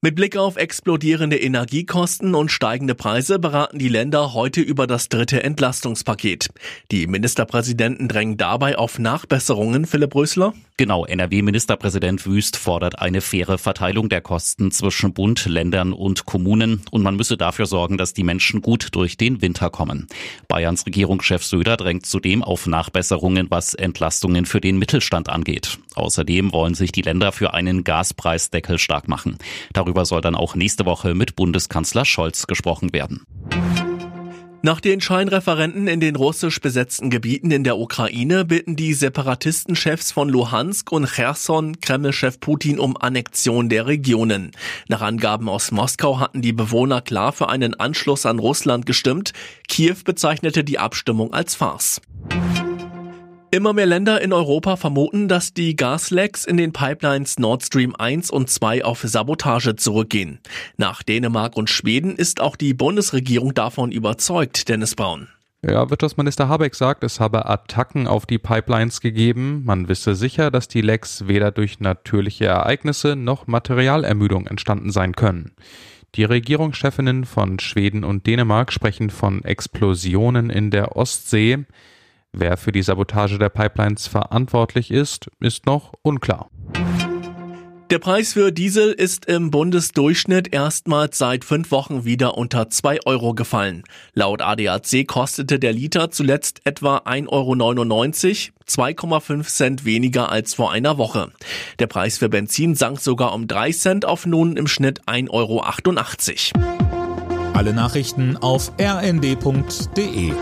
Mit Blick auf explodierende Energiekosten und steigende Preise beraten die Länder heute über das dritte Entlastungspaket. Die Ministerpräsidenten drängen dabei auf Nachbesserungen, Philipp Rösler. Genau, NRW-Ministerpräsident Wüst fordert eine faire Verteilung der Kosten zwischen Bund, Ländern und Kommunen und man müsse dafür sorgen, dass die Menschen gut durch den Winter kommen. Bayerns Regierungschef Söder drängt zudem auf Nachbesserungen, was Entlastungen für den Mittelstand angeht. Außerdem wollen sich die Länder für einen Gaspreisdeckel stark machen. Darüber soll dann auch nächste Woche mit Bundeskanzler Scholz gesprochen werden. Nach den Scheinreferenten in den russisch besetzten Gebieten in der Ukraine bitten die Separatistenchefs von Luhansk und Cherson Kremlchef Putin um Annexion der Regionen. Nach Angaben aus Moskau hatten die Bewohner klar für einen Anschluss an Russland gestimmt. Kiew bezeichnete die Abstimmung als Farce. Immer mehr Länder in Europa vermuten, dass die Gaslecks in den Pipelines Nord Stream 1 und 2 auf Sabotage zurückgehen. Nach Dänemark und Schweden ist auch die Bundesregierung davon überzeugt, Dennis Braun. Ja, Wirtschaftsminister Habeck sagt, es habe Attacken auf die Pipelines gegeben. Man wisse sicher, dass die Lecks weder durch natürliche Ereignisse noch Materialermüdung entstanden sein können. Die Regierungschefinnen von Schweden und Dänemark sprechen von Explosionen in der Ostsee. Wer für die Sabotage der Pipelines verantwortlich ist, ist noch unklar. Der Preis für Diesel ist im Bundesdurchschnitt erstmals seit fünf Wochen wieder unter zwei Euro gefallen. Laut ADAC kostete der Liter zuletzt etwa 1,99 Euro, 2,5 Cent weniger als vor einer Woche. Der Preis für Benzin sank sogar um drei Cent auf nun im Schnitt 1,88 Euro. Alle Nachrichten auf rnd.de